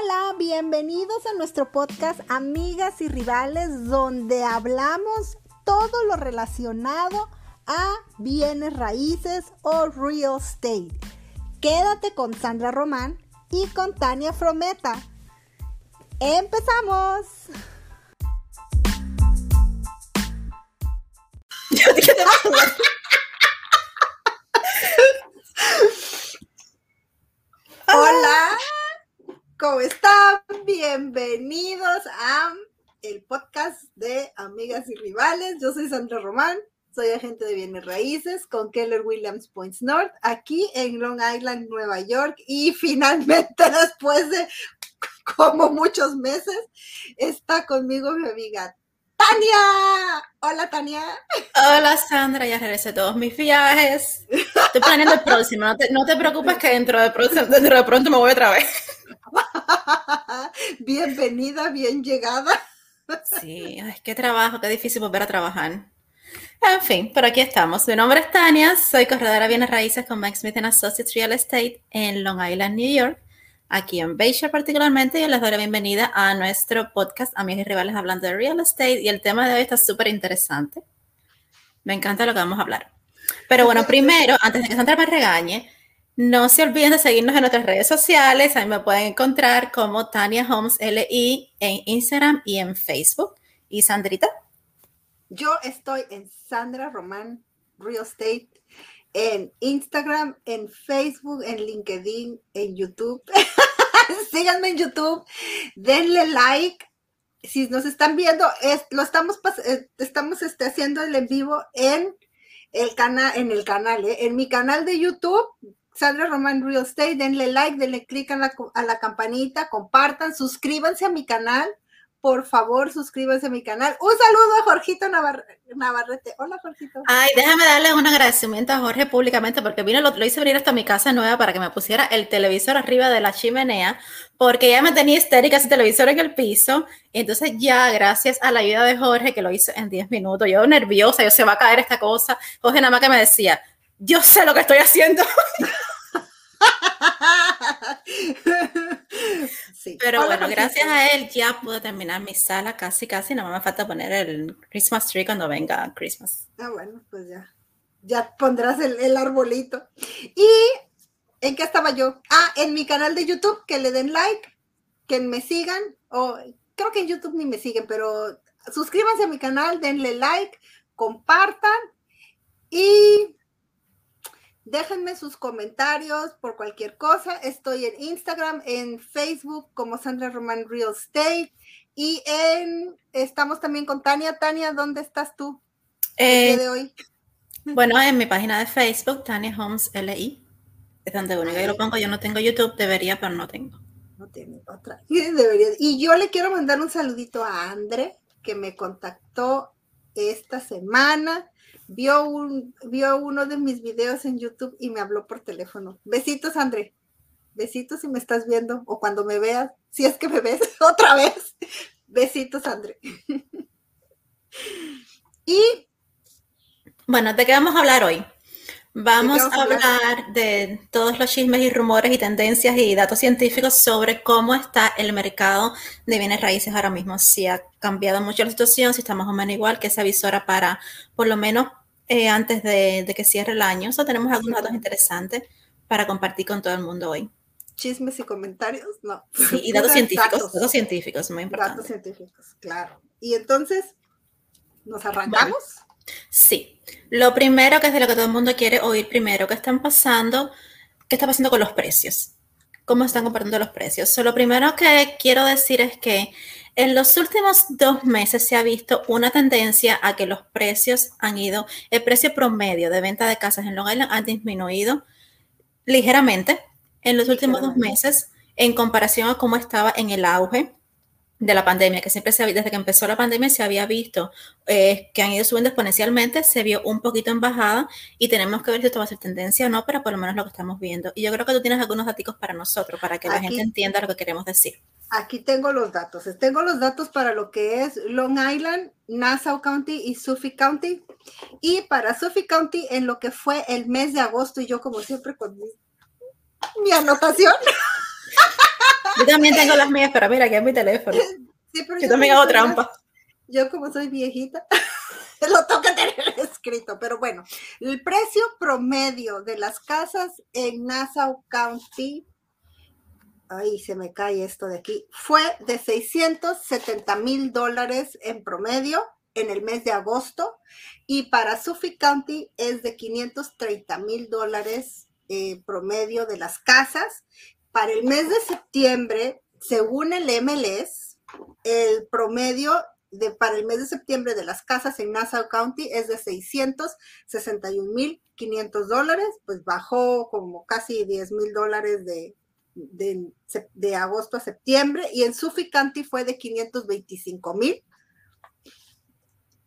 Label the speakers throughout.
Speaker 1: Hola, bienvenidos a nuestro podcast Amigas y Rivales, donde hablamos todo lo relacionado a bienes raíces o real estate. Quédate con Sandra Román y con Tania Frometa. ¡Empezamos! Hola, ¿cómo están? Bienvenidos a el podcast de Amigas y Rivales. Yo soy Sandra Román, soy agente de bienes raíces con Keller Williams Points North, aquí en Long Island, Nueva York. Y finalmente, después de como muchos meses, está conmigo mi amiga Tania. Hola, Tania.
Speaker 2: Hola, Sandra. Ya regresé todos mis viajes. Estoy planeando el próximo. No te, preocupes que dentro de, pronto, dentro de pronto me voy otra vez.
Speaker 1: Bienvenida, bien llegada.
Speaker 2: Sí, es que trabajo, qué difícil volver a trabajar. En fin, por aquí estamos. Mi nombre es Tania, soy corredora de bienes raíces con Mike Smith Associates Real Estate en Long Island, New York aquí en Bayshore particularmente, y les doy la bienvenida a nuestro podcast Amigas y Rivales hablando de real estate y el tema de hoy está súper interesante. Me encanta lo que vamos a hablar. Pero bueno, primero, antes de que Sandra me regañe, no se olviden de seguirnos en nuestras redes sociales. Ahí me pueden encontrar como Tania Holmes LI en Instagram y en Facebook. ¿Y Sandrita?
Speaker 1: Yo estoy en Sandra Román Real Estate en Instagram, en Facebook, en LinkedIn, en YouTube. Síganme en YouTube, denle like. Si nos están viendo, lo estamos, eh, estamos este, haciendo el en vivo en el canal, en el canal, eh, en mi canal de YouTube, Sandra Roman Real Estate, denle like, denle click a la, campanita, compartan, suscríbanse a mi canal por favor suscríbanse a mi canal. Un saludo a Jorgito Navarrete. Hola, Jorgito.
Speaker 2: Ay, déjame darle un agradecimiento a Jorge públicamente porque vino, lo, hice venir hasta mi casa nueva para que me pusiera el televisor arriba de la chimenea porque ya me tenía histérica ese televisor en el piso. Entonces ya, gracias a la ayuda de Jorge, que lo hizo en 10 minutos, yo nerviosa, yo se va a caer esta cosa. Jorge nada más que me decía, yo sé lo que estoy haciendo. Pero bueno, gracias a él ya pude terminar mi sala casi, casi. No me falta poner el Christmas tree cuando venga Christmas.
Speaker 1: Ah, bueno, pues ya. Ya pondrás el, arbolito. ¿Y en qué estaba yo? Ah, en mi canal de YouTube, que le den like, que me sigan. O creo que en YouTube ni me siguen, pero suscríbanse a mi canal, denle like, compartan. Y Déjenme sus comentarios por cualquier cosa. Estoy en Instagram, en Facebook como Sandra Roman Real Estate y en estamos también con Tania. Tania, ¿dónde estás tú
Speaker 2: el día de hoy? Bueno, en mi página de Facebook, Tania Holmes LI. Es donde único yo lo pongo. Yo no tengo YouTube, debería, pero no tengo.
Speaker 1: No tiene otra. Debería. Y yo le quiero mandar un saludito a Andre, que me contactó esta semana vio, un, vio uno de mis videos en YouTube y me habló por teléfono. Besitos, André. Besitos si me estás viendo o cuando me veas, si es que me ves otra vez. Besitos, André. y
Speaker 2: bueno, ¿de qué vamos a hablar hoy? Vamos, a hablar de todos los chismes y rumores y tendencias y datos científicos sobre cómo está el mercado de bienes raíces ahora mismo. Si ha cambiado mucho la situación, si está más o menos igual que esa visora para por lo menos eh, antes de, que cierre el año. So, tenemos algunos datos interesantes para compartir con todo el mundo hoy.
Speaker 1: Chismes y comentarios, no.
Speaker 2: Sí, y datos científicos, datos. científicos, muy importante.
Speaker 1: Datos científicos, claro. Y entonces, ¿nos arrancamos?
Speaker 2: Sí. Lo primero, que es de lo que todo el mundo quiere oír primero, ¿qué están pasando? ¿Qué está pasando con los precios? ¿Cómo están compartiendo los precios? So, lo primero que quiero decir es que en los últimos dos meses se ha visto una tendencia a que los precios han ido, el precio promedio de venta de casas en Long Island ha disminuido ligeramente en los últimos dos meses en comparación a cómo estaba en el auge de la pandemia, que siempre se había, desde que empezó la pandemia se había visto eh, que han ido subiendo exponencialmente, se vio un poquito en bajada y tenemos que ver si esto va a ser tendencia o no, pero por lo menos lo que estamos viendo. Y yo creo que tú tienes algunos datos para nosotros, para que la gente entienda lo que queremos decir.
Speaker 1: Aquí tengo los datos. Tengo los datos para lo que es Long Island, Nassau County y Suffolk County. Y para Suffolk County, en lo que fue el mes de agosto, y yo como siempre con mi, anotación.
Speaker 2: Yo también tengo las mías, pero mira, aquí es mi teléfono. yo, también hago trampa.
Speaker 1: Yo como soy viejita, lo que tener escrito, pero bueno, el precio promedio de las casas en Nassau County, ahí se me cae esto de aquí, fue de 670 mil dólares en promedio en el mes de agosto y para Suffolk County es de 530 mil dólares eh, promedio de las casas. Para el mes de septiembre, según el MLS, el promedio de, para el mes de septiembre de las casas en Nassau County es de 661 mil 500 dólares, pues bajó como casi 10 mil dólares de, de, de, agosto a septiembre y en Suffolk County fue de 525 mil.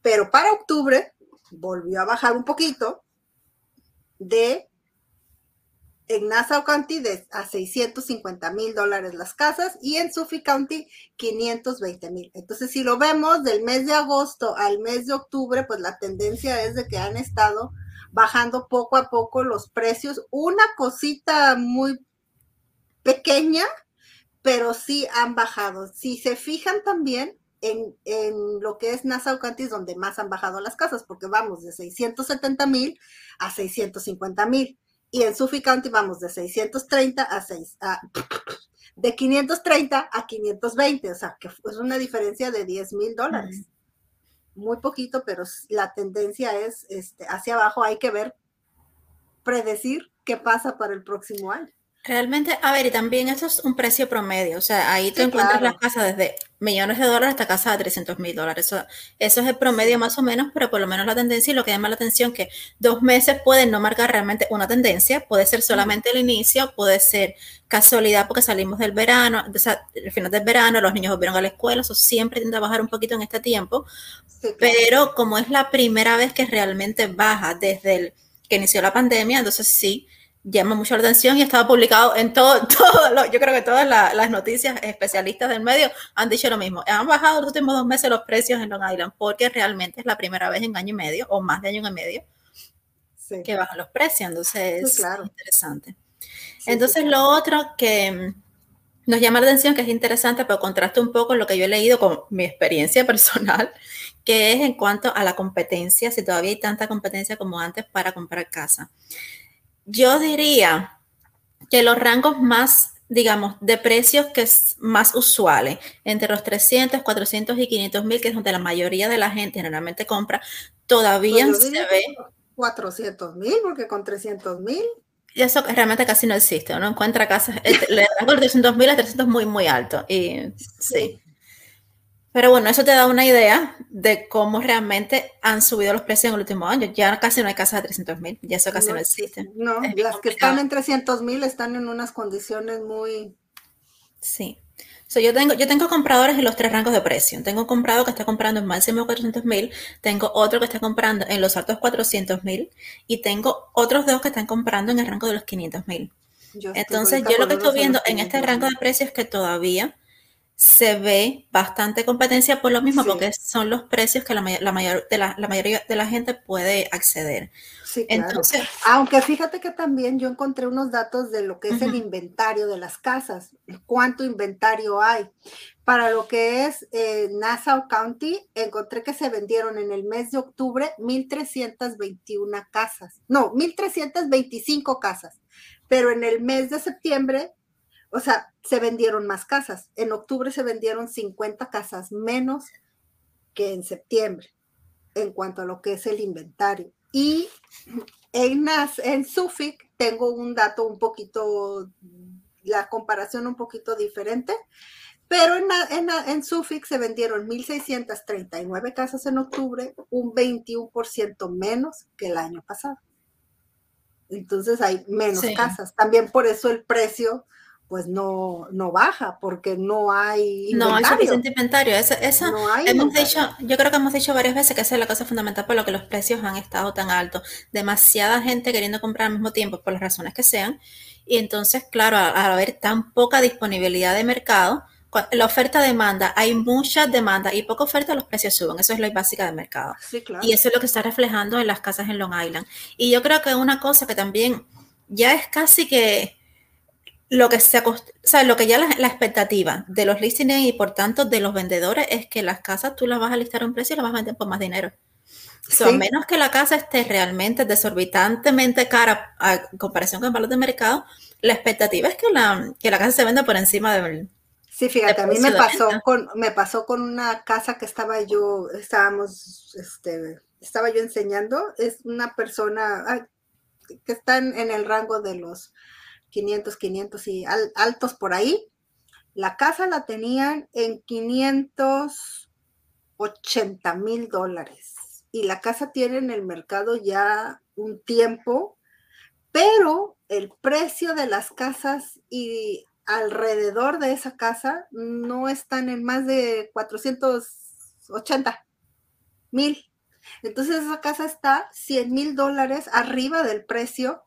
Speaker 1: Pero para octubre volvió a bajar un poquito de en Nassau County de, a 650 mil dólares las casas y en Suffolk County 520 mil. Entonces, si lo vemos del mes de agosto al mes de octubre, pues la tendencia es de que han estado bajando poco a poco los precios. Una cosita muy pequeña, pero sí han bajado. Si se fijan también, en, lo que es Nassau County es donde más han bajado las casas, porque vamos de 670 mil a 650 mil. Y en Suffolk County vamos de 630 a 6, de 530 a 520, o sea, que es una diferencia de 10 mil dólares. Muy poquito, pero la tendencia es este, hacia abajo. Hay que ver, predecir qué pasa para el próximo año.
Speaker 2: Realmente, a ver, y también eso es un precio promedio, o sea, ahí te encuentras las casas desde millones de dólares hasta casas de 300 mil dólares. Eso, eso, es el promedio más o menos, pero por lo menos la tendencia y lo que llama la atención que dos meses pueden no marcar realmente una tendencia, puede ser solamente el inicio, puede ser casualidad porque salimos del verano, o sea, el final del verano, los niños volvieron a la escuela, eso siempre tiende a bajar un poquito en este tiempo, pero como es la primera vez que realmente baja desde el que inició la pandemia, entonces sí llama mucho la atención y estaba publicado en todo, todo yo creo que todas las noticias especialistas del medio han dicho lo mismo. Han bajado los últimos dos meses los precios en Long Island porque realmente es la primera vez en año y medio o más de año y medio que bajan los precios. Entonces es interesante. Entonces lo otro que mm, nos llama la atención, que es interesante, pero contrasta un poco lo que yo he leído con mi experiencia personal, que es en cuanto a la competencia, si todavía hay tanta competencia como antes para comprar casa. Yo diría que los rangos más, digamos, de precios que es más usuales, entre los 300, 400 y 500 mil, que es donde la mayoría de la gente generalmente compra, todavía pues se ve...
Speaker 1: 400 mil, porque con 300 mil...
Speaker 2: Y eso realmente casi no existe, uno encuentra casas, el, rango de 300 mil a 300 muy, muy alto. Y sí. Pero bueno, eso te da una idea de cómo realmente han subido los precios en el último año. Ya casi no hay casas de 300 mil, ya eso casi no, existe.
Speaker 1: No, las que están en 300 mil están en unas condiciones muy...
Speaker 2: Sí. yo, tengo, yo tengo compradores en los tres rangos de precio. Tengo un comprador que está comprando en máximo 400 mil, tengo otro que está comprando en los altos 400 mil y tengo otros dos que están comprando en el rango de los 500 mil. Entonces, yo lo que estoy viendo en este rango de precios es que todavía se ve bastante competencia por lo mismo, porque son los precios que la, mayor, de la, mayoría de la gente puede acceder.
Speaker 1: Sí, Entonces, Aunque fíjate que también yo encontré unos datos de lo que es el inventario de las casas, cuánto inventario hay. Para lo que es eh, Nassau County, encontré que se vendieron en el mes de octubre 1.321 casas, no, 1.325 casas, pero en el mes de septiembre o sea, se vendieron más casas. En octubre se vendieron 50 casas menos que en septiembre en cuanto a lo que es el inventario. Y en, en Suffolk tengo un dato un poquito, la comparación un poquito diferente, pero en, en, en Suffolk se vendieron 1.639 casas en octubre, un 21% menos que el año pasado. Entonces hay menos casas. También por eso el precio pues no, no baja porque no hay
Speaker 2: inventario. No hay suficiente inventario. Hemos dicho, yo creo que hemos dicho varias veces que esa es la cosa fundamental por lo que los precios han estado tan altos. Demasiada gente queriendo comprar al mismo tiempo por las razones que sean. Y entonces, claro, al haber tan poca disponibilidad de mercado, la oferta-demanda, hay mucha demanda y poca oferta, los precios suben. Eso es lo básica del mercado. Y eso es lo que está reflejando en las casas en Long Island. Y yo creo que una cosa que también ya es casi que lo que se o sea, lo que ya la, expectativa de los listings y por tanto de los vendedores es que las casas tú las vas a listar a un precio y las vas a vender por más dinero. a menos que la casa esté realmente desorbitantemente cara a comparación con el valor de mercado, la expectativa es que la, que la casa se venda por encima del.
Speaker 1: Sí, fíjate, a mí me pasó con, me pasó con una casa que estaba yo, estábamos, este, estaba yo enseñando, es una persona que está en el rango de los 500, 500 y altos por ahí. La casa la tenían en 580 mil dólares y la casa tiene en el mercado ya un tiempo, pero el precio de las casas y alrededor de esa casa no están en más de 480 mil. Entonces esa casa está 100 mil dólares arriba del precio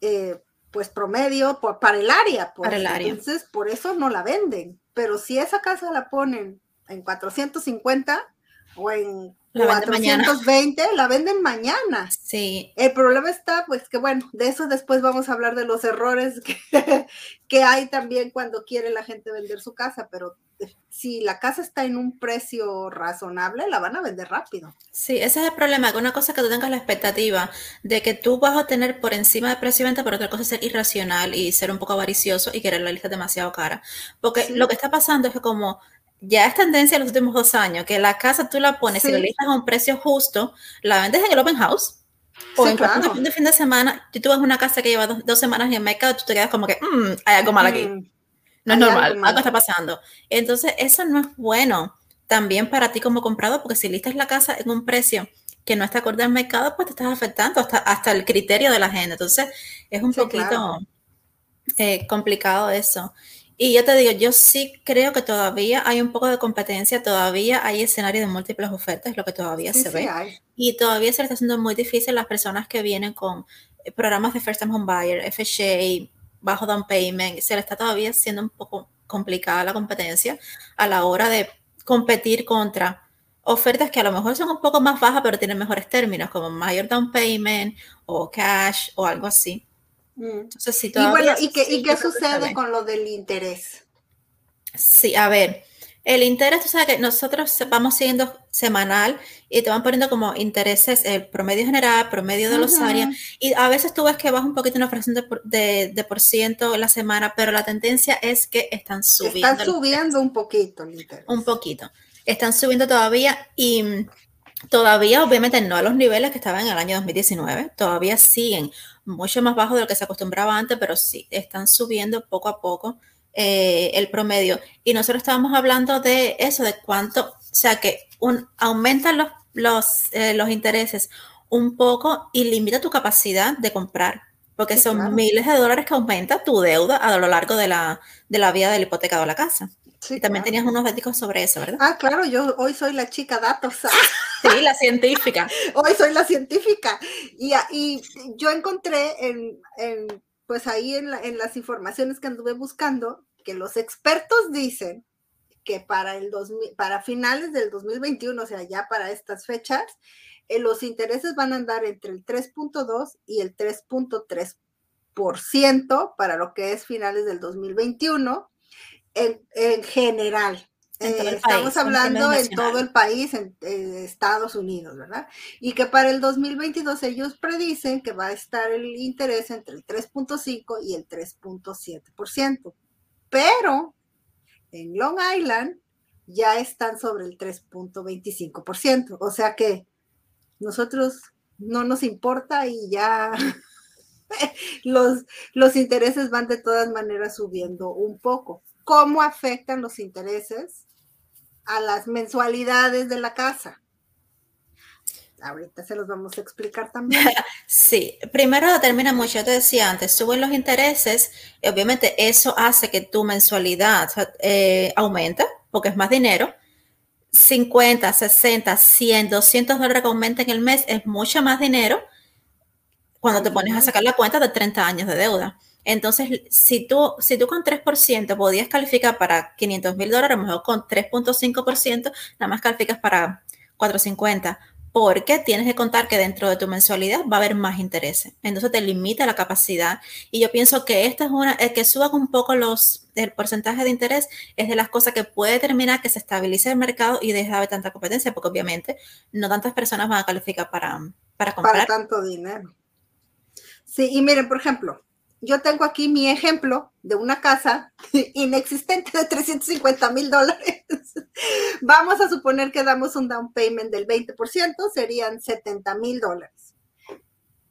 Speaker 1: eh, pues promedio para el área. Pues.
Speaker 2: Para el área.
Speaker 1: Entonces, por eso no la venden. Pero si esa casa la ponen en 450 o en 420, la venden mañana.
Speaker 2: Sí.
Speaker 1: El problema está, pues que bueno, de eso después vamos a hablar de los errores que, que hay también cuando quiere la gente vender su casa, pero si la casa está en un precio razonable, la van a vender rápido.
Speaker 2: Sí, ese es el problema, que una cosa es que tú tengas la expectativa de que tú vas a tener por encima de precio de venta, pero otra cosa es ser irracional y ser un poco avaricioso y querer la lista demasiado cara. Porque lo que está pasando es que como ya es tendencia en los últimos dos años, que la casa tú la pones y la listas a un precio justo, la vendes en el open house. O en claro. de fin de semana, tú vas a una casa que lleva dos, semanas en el mercado, tú te quedas como que, mmm, hay algo mal aquí. Mm. No es normal, algo, está pasando. Entonces, eso no es bueno también para ti como comprador, porque si listas la casa en un precio que no está acorde al mercado, pues te estás afectando hasta, hasta el criterio de la gente. Entonces, es un poquito eh, complicado eso. Y yo te digo, yo sí creo que todavía hay un poco de competencia, todavía hay escenarios de múltiples ofertas, lo que todavía se ve. Y todavía se le está haciendo muy difícil a las personas que vienen con eh, programas de First Time Home Buyer, FHA, bajo down payment, se le está todavía siendo un poco complicada la competencia a la hora de competir contra ofertas que a lo mejor son un poco más bajas, pero tienen mejores términos, como mayor down payment o cash o algo así.
Speaker 1: Mm. Entonces, si y bueno, ¿y qué, ¿y qué sucede con lo del interés?
Speaker 2: Sí, a ver, el interés, tú sabes que nosotros vamos siguiendo semanal y te van poniendo como intereses el promedio general, promedio de los áreas, y a veces tú ves que baja un poquito una fracción de, de, por ciento la semana, pero la tendencia es que están subiendo.
Speaker 1: Están subiendo un poquito el interés.
Speaker 2: Un poquito. Están subiendo todavía y todavía obviamente no a los niveles que estaban en el año 2019, todavía siguen mucho más bajos de lo que se acostumbraba antes, pero sí, están subiendo poco a poco eh, el promedio. Y nosotros estábamos hablando de eso, de cuánto, o sea, que un, aumentan los, los, eh, los intereses un poco y limita tu capacidad de comprar, porque son miles de dólares que aumenta tu deuda a lo largo de la, de la vida de la hipoteca de la casa. y también tenías unos datos sobre eso, ¿verdad?
Speaker 1: Ah, claro, yo hoy soy la chica datos.
Speaker 2: sí, la científica.
Speaker 1: hoy soy la científica. Y, y yo encontré en, en pues ahí en, las informaciones que anduve buscando, que los expertos dicen que para, el para finales del 2021, o sea, ya para estas fechas, eh, los intereses van a andar entre el 3.2 y el 3.3% para lo que es finales del 2021 en, en general. Eh, estamos hablando en todo el país, en, Estados Unidos, ¿verdad? Y que para el 2022 ellos predicen que va a estar el interés entre el 3.5 y el 3.7%. Pero en Long Island ya están sobre el 3.25%. O sea que nosotros no nos importa y ya los, los intereses van de todas maneras subiendo un poco cómo afectan los intereses a las mensualidades de la casa. Ahorita se los vamos a explicar también.
Speaker 2: Sí, primero determina mucho, yo te decía antes, suben los intereses, y obviamente eso hace que tu mensualidad eh, aumenta, porque es más dinero. 50, 60, 100, 200 dólares que aumenten el mes es mucho más dinero cuando te pones a sacar la cuenta de 30 años de deuda. Entonces, si tú, si tú con 3% podías calificar para 500 mil dólares, a lo mejor con 3.5%, nada más calificas para 450. porque tienes que contar que dentro de tu mensualidad va a haber más intereses. Entonces te limita la capacidad. Y yo pienso que esta es una, el que suba un poco los, el porcentaje de interés es de las cosas que puede determinar que se estabilice el mercado y deja de haber tanta competencia, porque obviamente no tantas personas van a calificar para, para comprar.
Speaker 1: Para tanto dinero. Sí, y miren, por ejemplo, yo tengo aquí mi ejemplo de una casa inexistente de 350 mil dólares. Vamos a suponer que damos un down payment del 20%, serían 70 mil dólares.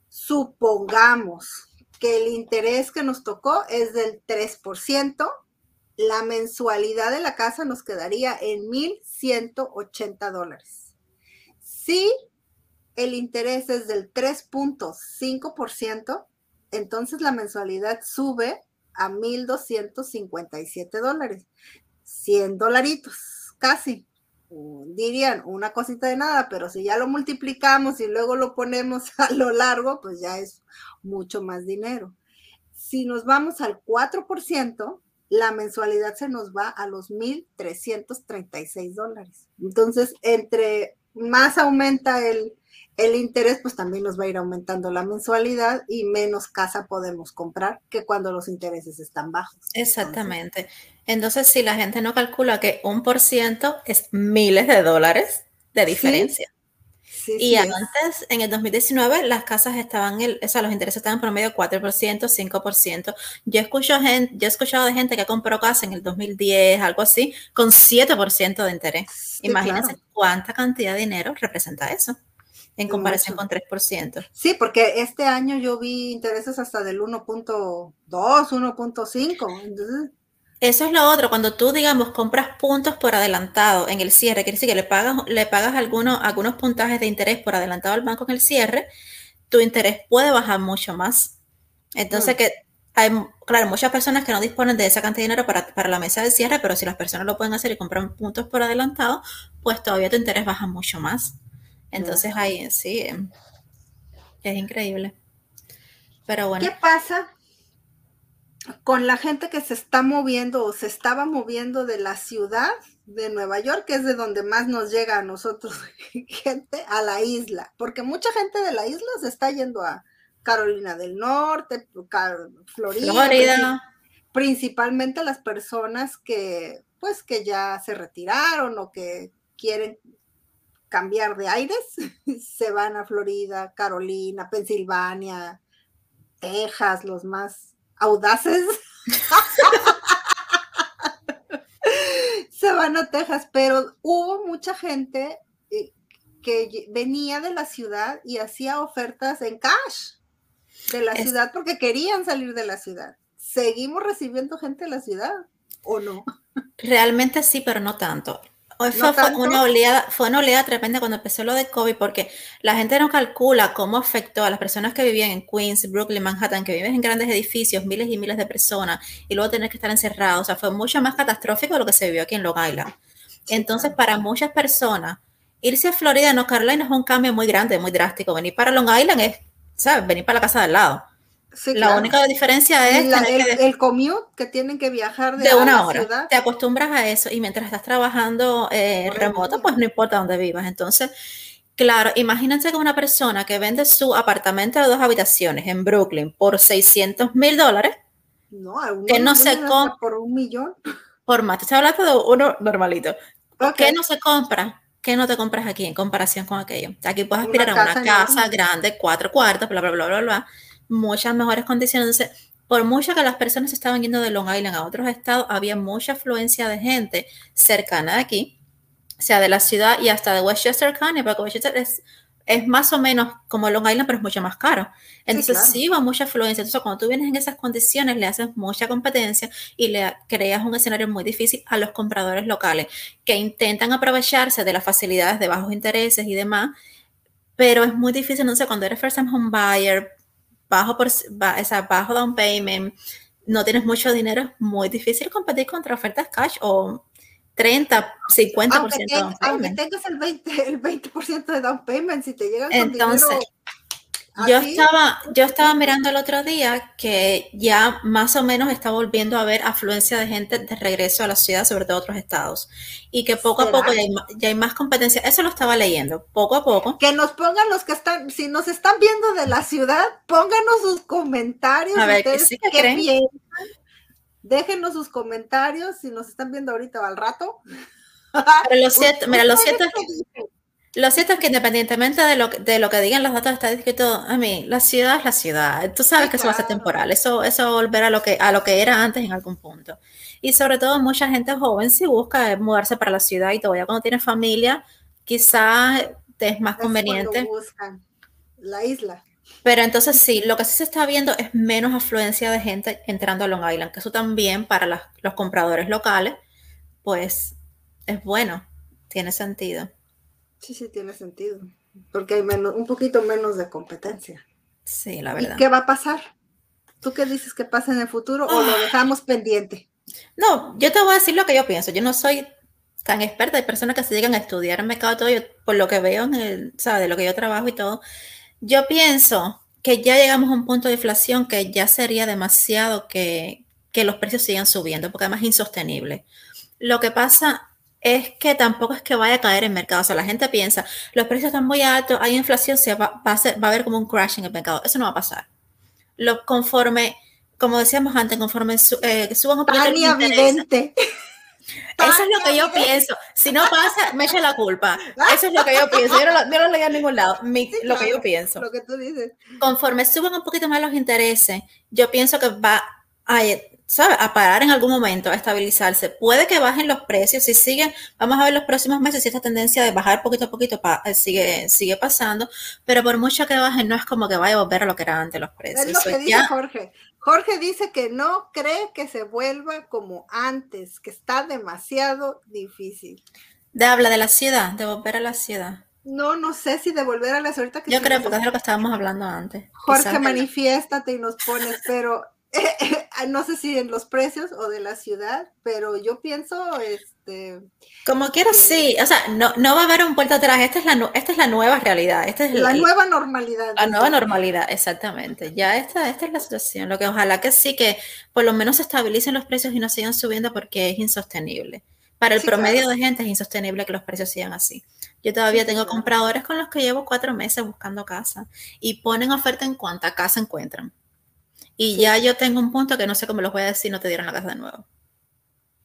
Speaker 1: Supongamos que el interés que nos tocó es del 3%, la mensualidad de la casa nos quedaría en 1.180 dólares. Si el interés es del 3.5%, entonces la mensualidad sube a 1.257 dólares. 100 dolaritos, casi. Dirían una cosita de nada, pero si ya lo multiplicamos y luego lo ponemos a lo largo, pues ya es mucho más dinero. Si nos vamos al 4%, la mensualidad se nos va a los 1.336 dólares. Entonces, entre más aumenta el, el interés pues también nos va a ir aumentando la mensualidad y menos casa podemos comprar que cuando los intereses están bajos.
Speaker 2: Exactamente. Entonces, si la gente no calcula que un por ciento es miles de dólares de diferencia. y antes, en el 2019, las casas estaban, el, o sea, los intereses estaban en promedio 4%, 5%. Yo, escucho gente, yo he escuchado de gente que compró casa en el 2010, algo así, con 7% de interés. Imagínense cuánta cantidad de dinero representa eso en comparación con 3%.
Speaker 1: Sí, porque este año yo vi intereses hasta del 1.2, 1.5.
Speaker 2: Eso es lo otro, cuando tú, digamos, compras puntos por adelantado en el cierre, quiere decir que le pagas, le pagas algunos, algunos puntajes de interés por adelantado al banco en el cierre, tu interés puede bajar mucho más. Entonces, mm. que hay, claro, muchas personas que no disponen de esa cantidad de dinero para, para, la mesa de cierre, pero si las personas lo pueden hacer y compran puntos por adelantado, pues todavía tu interés baja mucho más. Entonces ahí sí, es increíble. Pero bueno.
Speaker 1: ¿Qué pasa con la gente que se está moviendo o se estaba moviendo de la ciudad de Nueva York, que es de donde más nos llega a nosotros gente, a la isla? Porque mucha gente de la isla se está yendo a Carolina del Norte, Florida. Florida. Principalmente las personas que, pues, que ya se retiraron o que quieren cambiar de aires, se van a Florida, Carolina, Pensilvania, Texas, los más audaces. se van a Texas, pero hubo mucha gente eh, que venía de la ciudad y hacía ofertas en cash de la ciudad porque querían salir de la ciudad. ¿Seguimos recibiendo gente de la ciudad o no?
Speaker 2: Realmente sí, pero no tanto. Fue, una oleada, fue una oleada tremenda cuando empezó lo de COVID porque la gente no calcula cómo afectó a las personas que vivían en Queens, Brooklyn, Manhattan, que viven en grandes edificios, miles y miles de personas, y luego tener que estar encerrados. O sea, fue mucho más catastrófico de lo que se vivió aquí en Long Island. Entonces, para muchas personas, irse a Florida, no Carolina, es un cambio muy grande, muy drástico. Venir para Long Island es, ¿sabes? Venir para la casa de al lado la única diferencia es
Speaker 1: el, commute que tienen que viajar
Speaker 2: de, una hora. Te acostumbras a eso y mientras estás trabajando eh, remoto, pues no importa dónde vivas. Entonces, claro, imagínense que una persona que vende su apartamento de dos habitaciones en Brooklyn por 600 mil dólares,
Speaker 1: no, que no se compra por un millón.
Speaker 2: Por más, te estoy hablando de uno normalito. ¿Qué no se compra? ¿Qué no te compras aquí en comparación con aquello? Aquí puedes aspirar a una casa grande, cuatro cuartos, bla, bla, bla, bla, bla muchas mejores condiciones. por mucho que las personas estaban yendo de Long Island a otros estados, había mucha afluencia de gente cercana de aquí, sea de la ciudad y hasta de Westchester County, porque Westchester es, es más o menos como Long Island, pero es mucho más caro. Entonces sí, va mucha afluencia. Entonces cuando tú vienes en esas condiciones, le haces mucha competencia y le creas un escenario muy difícil a los compradores locales que intentan aprovecharse de las facilidades de bajos intereses y demás, pero es muy difícil, no sé, cuando eres first time home buyer, bajo, por, esa bajo down payment, no tienes mucho dinero, es muy difícil competir contra ofertas cash o 30, 50% aunque
Speaker 1: payment. Aunque tengas el 20%, el 20 de down payment, si te llegan con Entonces, dinero
Speaker 2: Yo estaba, yo estaba mirando el otro día que ya más o menos está volviendo a haber afluencia de gente de regreso a la ciudad, sobre todo otros estados, y que poco a poco ya hay, más competencia. Eso lo estaba leyendo, poco a poco.
Speaker 1: Que nos pongan los que están, si nos están viendo de la ciudad, pónganos sus comentarios. A ver, ¿qué, creen? Déjenos sus comentarios si nos están viendo ahorita o al rato.
Speaker 2: Pero lo cierto, mira, lo cierto es que lo cierto es que independientemente de lo, de lo que digan los datos estadísticos y todo, a mí, la ciudad es la ciudad. Tú sabes que eso va a ser temporal. Eso, eso va a volver a lo, que, a lo que era antes en algún punto. Y sobre todo, mucha gente joven si busca mudarse para la ciudad y todavía cuando tiene familia, quizás es más conveniente.
Speaker 1: Buscan la isla.
Speaker 2: Pero entonces sí, lo que sí se está viendo es menos afluencia de gente entrando a Long Island, que eso también para los compradores locales, pues es bueno, tiene sentido.
Speaker 1: Sí, sí, tiene sentido. Porque hay menos, un poquito menos de competencia.
Speaker 2: Sí, la verdad.
Speaker 1: ¿Y qué va a pasar? ¿Tú qué dices que pasa en el futuro o lo ah. dejamos pendiente?
Speaker 2: No, yo te voy a decir lo que yo pienso. Yo no soy tan experta. Hay personas que se llegan a estudiar el mercado todo, por lo que veo, en el, o de lo que yo trabajo y todo. Yo pienso que ya llegamos a un punto de inflación que ya sería demasiado que, que los precios sigan subiendo, porque además es insostenible. Lo que pasa es que tampoco es que vaya a caer el mercado. O sea, la gente piensa, los precios están muy altos, hay inflación, se va, a, va a haber como un crash en el mercado. Eso no va a pasar. Lo, conforme, como decíamos antes, conforme eh, suban un. Eso es lo que yo pienso. Si no pasa, me echa la culpa. Eso es lo que yo pienso. Yo no, lo, leí a ningún lado. lo que yo pienso.
Speaker 1: Lo que tú dices.
Speaker 2: Conforme suban un poquito más los intereses, yo pienso que va a ¿sabe? A parar en algún momento, a estabilizarse. Puede que bajen los precios, si siguen, vamos a ver los próximos meses si esta tendencia de bajar poquito a poquito eh, sigue, sigue pasando, pero por mucho que bajen, no es como que vaya a volver a lo que era antes los precios.
Speaker 1: Es lo que dice Jorge. Jorge dice que no cree que se vuelva como antes, que está demasiado difícil.
Speaker 2: De habla de la ciudad, de volver a la ciudad.
Speaker 1: No, no sé si de volver a la ciudad.
Speaker 2: Yo creo que es lo que estábamos hablando antes.
Speaker 1: Jorge, manifiéstate y nos pones, pero no sé si en los precios o de la ciudad, pero yo pienso, este...
Speaker 2: Como quiera, sí. O sea, no, no va a haber un puerto atrás. Esta es la, esta es la nueva realidad. Esta es
Speaker 1: la, nueva normalidad.
Speaker 2: La nueva normalidad, exactamente. Ya esta, esta es la situación. Lo que ojalá que sí, que por lo menos se estabilicen los precios y no sigan subiendo porque es insostenible. Para el promedio de gente es insostenible que los precios sigan así. Yo todavía tengo compradores con los que llevo cuatro meses buscando casa y ponen oferta en cuanta casa encuentran. Y ya yo tengo un punto que no sé cómo los voy a decir, no te dieron la casa de nuevo.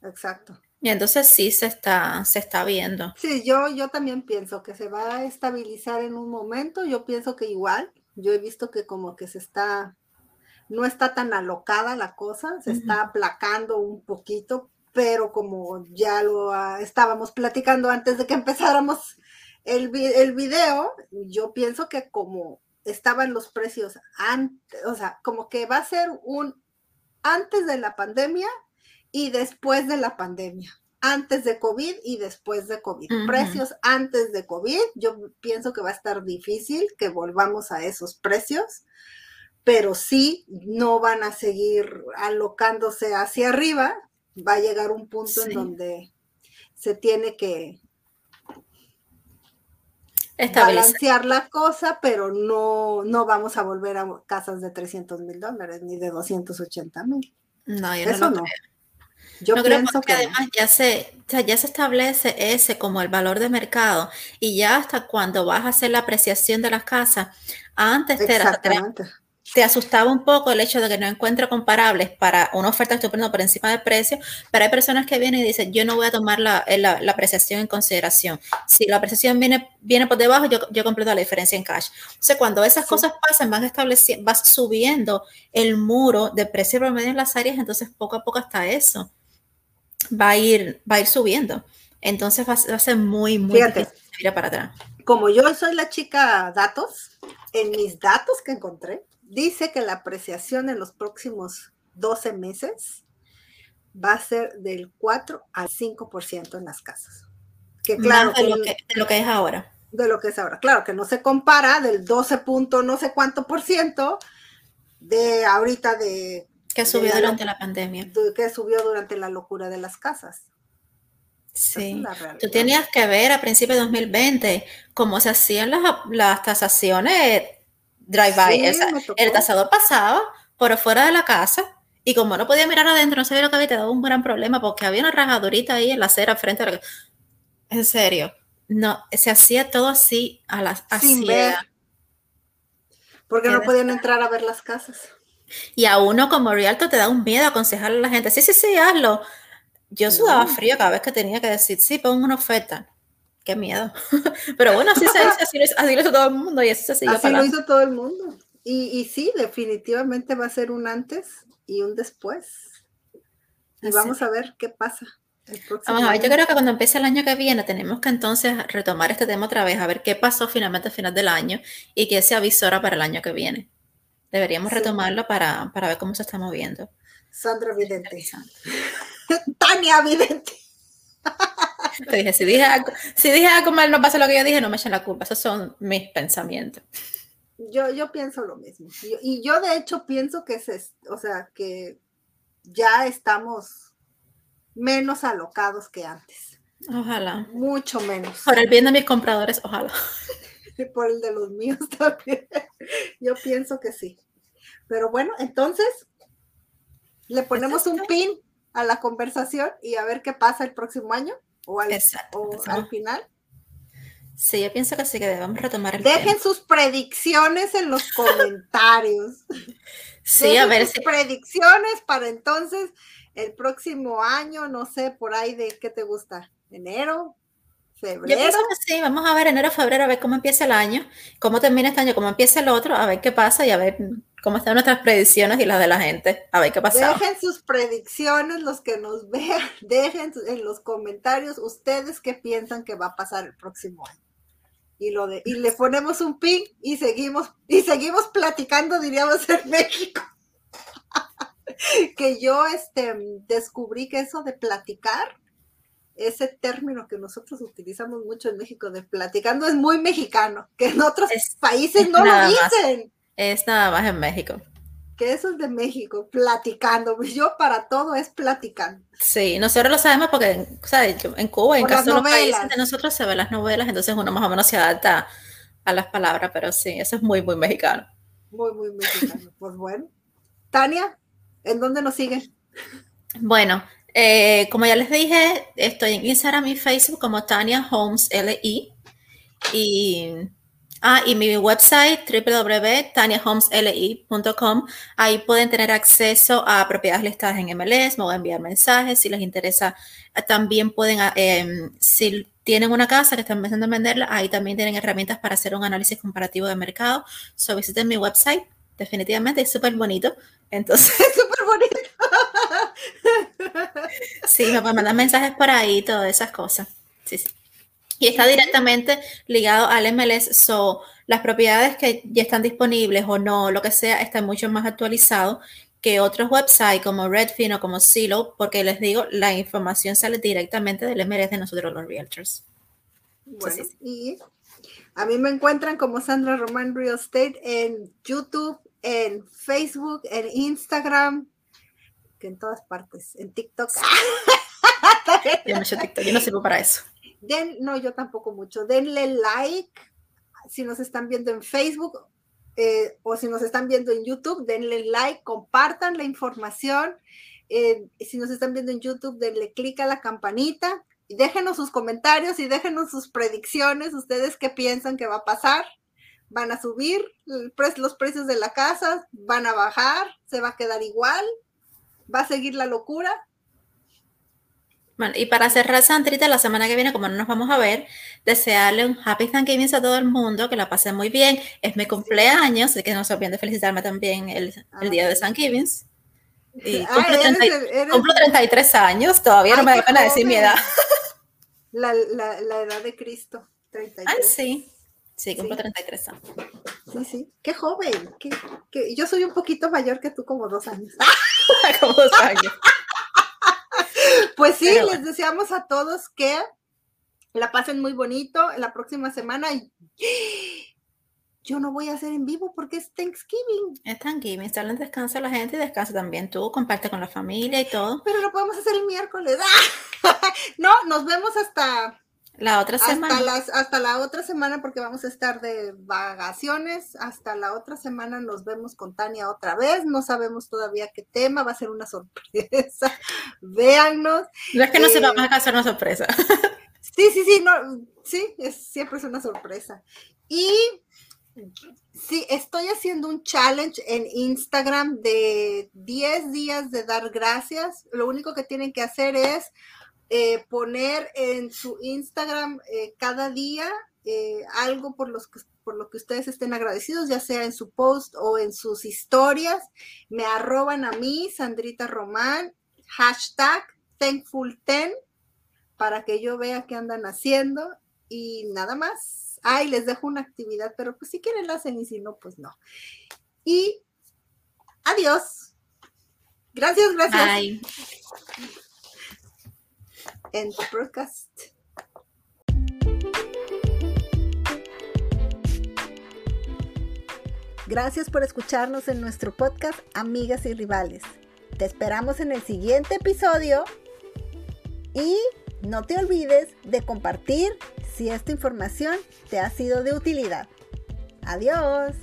Speaker 1: Exacto.
Speaker 2: Y entonces sí se está, se está viendo.
Speaker 1: Sí, yo, yo también pienso que se va a estabilizar en un momento. Yo pienso que igual, yo he visto que como que se está, no está tan alocada la cosa, se está aplacando un poquito, pero como ya lo ah, estábamos platicando antes de que empezáramos el, el video, yo pienso que como estaban los precios antes, o sea, como que va a ser un antes de la pandemia y después de la pandemia. Antes de COVID y después de COVID. Precios antes de COVID, yo pienso que va a estar difícil que volvamos a esos precios, pero sí no van a seguir alocándose hacia arriba. Va a llegar un punto en donde se tiene que, balancear la cosa, pero no, no vamos a volver a casas de 300 mil dólares ni de 280 mil.
Speaker 2: No, yo Eso no. Creo. Yo pienso que además ya se, ya se establece ese como el valor de mercado y ya hasta cuando vas a hacer la apreciación de las casas, antes te, te asustaba un poco el hecho de que no encuentro comparables para una oferta estupenda por encima del precio, pero hay personas que vienen y dicen, yo no voy a tomar la, eh, la, apreciación en consideración. Si la apreciación viene, viene por debajo, yo, yo completo la diferencia en cash. Entonces, cuando esas cosas pasan, van estableciendo, vas subiendo el muro de precio promedio en las áreas, entonces poco a poco hasta eso va a ir, va a ir subiendo. Entonces va, a ser muy, muy difícil ir para atrás.
Speaker 1: Como yo soy la chica datos, en mis datos que encontré, dice que la apreciación en los próximos 12 meses va a ser del 4 al 5% en las casas.
Speaker 2: Que claro, de, lo que, de lo que es ahora.
Speaker 1: De lo que es ahora. Claro que no se compara del 12 punto no sé cuánto por ciento de ahorita de...
Speaker 2: Que subió durante la, pandemia.
Speaker 1: Que subió durante la locura de las casas.
Speaker 2: Sí, tú tenías que ver a principios de 2020 cómo se hacían las, las tasaciones drive-by. el, cazador pasaba por fuera de la casa y como no podía mirar adentro, no sabía lo que había, te dado un gran problema porque había una rajadurita ahí en la acera frente a la... En serio, no, se hacía todo así a las
Speaker 1: Sin ver. Porque no podían entrar a ver las casas.
Speaker 2: Y a uno como Rialto te da un miedo aconsejarle a la gente, sí, sí, sí, hazlo. Yo sudaba frío cada vez que tenía que decir, sí, pongo una oferta. Qué miedo. Pero bueno, así se así, lo hizo todo el mundo y así se
Speaker 1: siguió Así lo hizo todo el mundo. Y, y, sí, definitivamente va a ser un antes y un después. Y vamos a ver qué pasa.
Speaker 2: Vamos a ver, yo creo que cuando empiece el año que viene tenemos que entonces retomar este tema otra vez, a ver qué pasó finalmente al final del año y qué se avisora para el año que viene. Deberíamos retomarlo para, para, ver cómo se está moviendo.
Speaker 1: Sandra Vidente. Tania Vidente.
Speaker 2: Te dije, si dije, algo, si dije algo mal, no pasa lo que yo dije, no me echen la culpa. Esos son mis pensamientos.
Speaker 1: Yo, yo pienso lo mismo. Y, yo, de hecho, pienso que, es, o sea, que ya estamos menos alocados que antes.
Speaker 2: Ojalá.
Speaker 1: Mucho menos.
Speaker 2: Por el bien de mis compradores, ojalá.
Speaker 1: Por el de los míos también. Yo pienso que sí. Pero bueno, entonces le ponemos un pin a la conversación y a ver qué pasa el próximo año o al, final.
Speaker 2: Sí, yo pienso que sí que debemos retomar el
Speaker 1: Dejen sus predicciones en los comentarios.
Speaker 2: sí, a ver
Speaker 1: sus predicciones para entonces el próximo año, no sé, por ahí de qué te gusta, enero, febrero. Yo pienso
Speaker 2: que sí, vamos a ver enero, febrero, a ver cómo empieza el año, cómo termina este año, cómo empieza el otro, a ver qué pasa y a ver cómo están nuestras predicciones y las de la gente. A ver qué pasa.
Speaker 1: Dejen sus predicciones, los que nos vean, dejen en los comentarios ustedes qué piensan que va a pasar el próximo año. Y, lo de, y le ponemos un pin y seguimos, y seguimos platicando, diríamos, en México. que yo este, descubrí que eso de platicar, ese término que nosotros utilizamos mucho en México de platicando es muy mexicano, que en otros países no lo dicen.
Speaker 2: Es nada más en México.
Speaker 1: Que eso es de México, platicando. Yo para todo es platicando.
Speaker 2: Sí, nosotros lo sabemos porque en Cuba, en caso de los países de nosotros se ven las novelas, entonces uno más o menos se adapta a las palabras, pero sí, eso es muy, muy mexicano.
Speaker 1: Muy, muy mexicano. pues bueno. Tania, ¿en dónde nos siguen?
Speaker 2: Bueno, eh, como ya les dije, estoy en Instagram y Facebook como Tania Holmes LI. Y Ah, y mi website www.taniahomesli.com. Ahí pueden tener acceso a propiedades listadas en MLS, me voy a enviar mensajes si les interesa. También pueden, ah, em, si tienen una casa que están pensando en venderla, ahí también tienen herramientas para hacer un análisis comparativo de mercado. So visiten mi website, definitivamente es súper bonito. Entonces,
Speaker 1: es súper bonito.
Speaker 2: sí, me pueden mandar mensajes por ahí, todas esas cosas. Sí, sí. Y está directamente ligado al MLS. So, las propiedades que ya están disponibles o no, lo que sea, están mucho más actualizados que otros websites como Redfin o como Zillow, porque les digo, la información sale directamente del MLS de nosotros los realtors.
Speaker 1: Bueno, y a mí me encuentran como Sandra Román Real Estate en YouTube, en Facebook, en Instagram, que en todas partes, en TikTok.
Speaker 2: yo no TikTok, yo no sirvo para eso.
Speaker 1: Den, no, yo tampoco mucho. Denle like si nos están viendo en Facebook eh, o si nos están viendo en YouTube, denle like, compartan la información. Eh, si nos están viendo en YouTube, denle clic a la campanita y déjenos sus comentarios y déjenos sus predicciones. ¿Ustedes qué piensan que va a pasar? ¿Van a subir los precios de la casa? ¿Van a bajar? ¿Se va a quedar igual? ¿Va a seguir la locura?
Speaker 2: Bueno, y para cerrar Sandrita, la semana que viene, como no nos vamos a ver, desearle un Happy Thanksgiving a todo el mundo, que la pasen muy bien. Es mi cumpleaños, así que no se olviden de felicitarme también el, día de Thanksgiving. Y ah, cumplo, 33 años, todavía no me da pena decir mi edad.
Speaker 1: La, edad de Cristo, 33.
Speaker 2: Ah, sí. Sí, cumplo 33 años.
Speaker 1: Sí, sí. Qué joven. Yo soy un poquito mayor que tú, como dos años.
Speaker 2: como dos años.
Speaker 1: Pues sí, les deseamos a todos que la pasen muy bonito la próxima semana. Yo no voy a hacer en vivo porque es Thanksgiving.
Speaker 2: Es Thanksgiving, salen descansa la gente y descansa también tú, comparte con la familia y todo.
Speaker 1: Pero lo podemos hacer el miércoles. no, nos vemos hasta
Speaker 2: La otra semana.
Speaker 1: Hasta, las, hasta la otra semana porque vamos a estar de vacaciones. Hasta la otra semana nos vemos con Tania otra vez. No sabemos todavía qué tema, va a ser una sorpresa. Véannos.
Speaker 2: No es que no se vamos a hacer una sorpresa.
Speaker 1: Sí, sí, sí, no, sí, es, siempre es una sorpresa. Y sí, estoy haciendo un challenge en Instagram de 10 días de dar gracias. Lo único que tienen que hacer es eh, poner en su Instagram eh, cada día eh, algo por, los por lo que ustedes estén agradecidos, ya sea en su post o en sus historias. Me arroban a mí, Sandrita Román, hashtag thankful10 para que yo vea qué andan haciendo y nada más. Ay, les dejo una actividad, pero pues si quieren la hacen y si no, pues no. Y adiós. Gracias, gracias. Bye. En tu podcast. Gracias por escucharnos en nuestro podcast Amigas y Rivales. Te esperamos en el siguiente episodio y no te olvides de compartir si esta información te ha sido de utilidad. Adiós.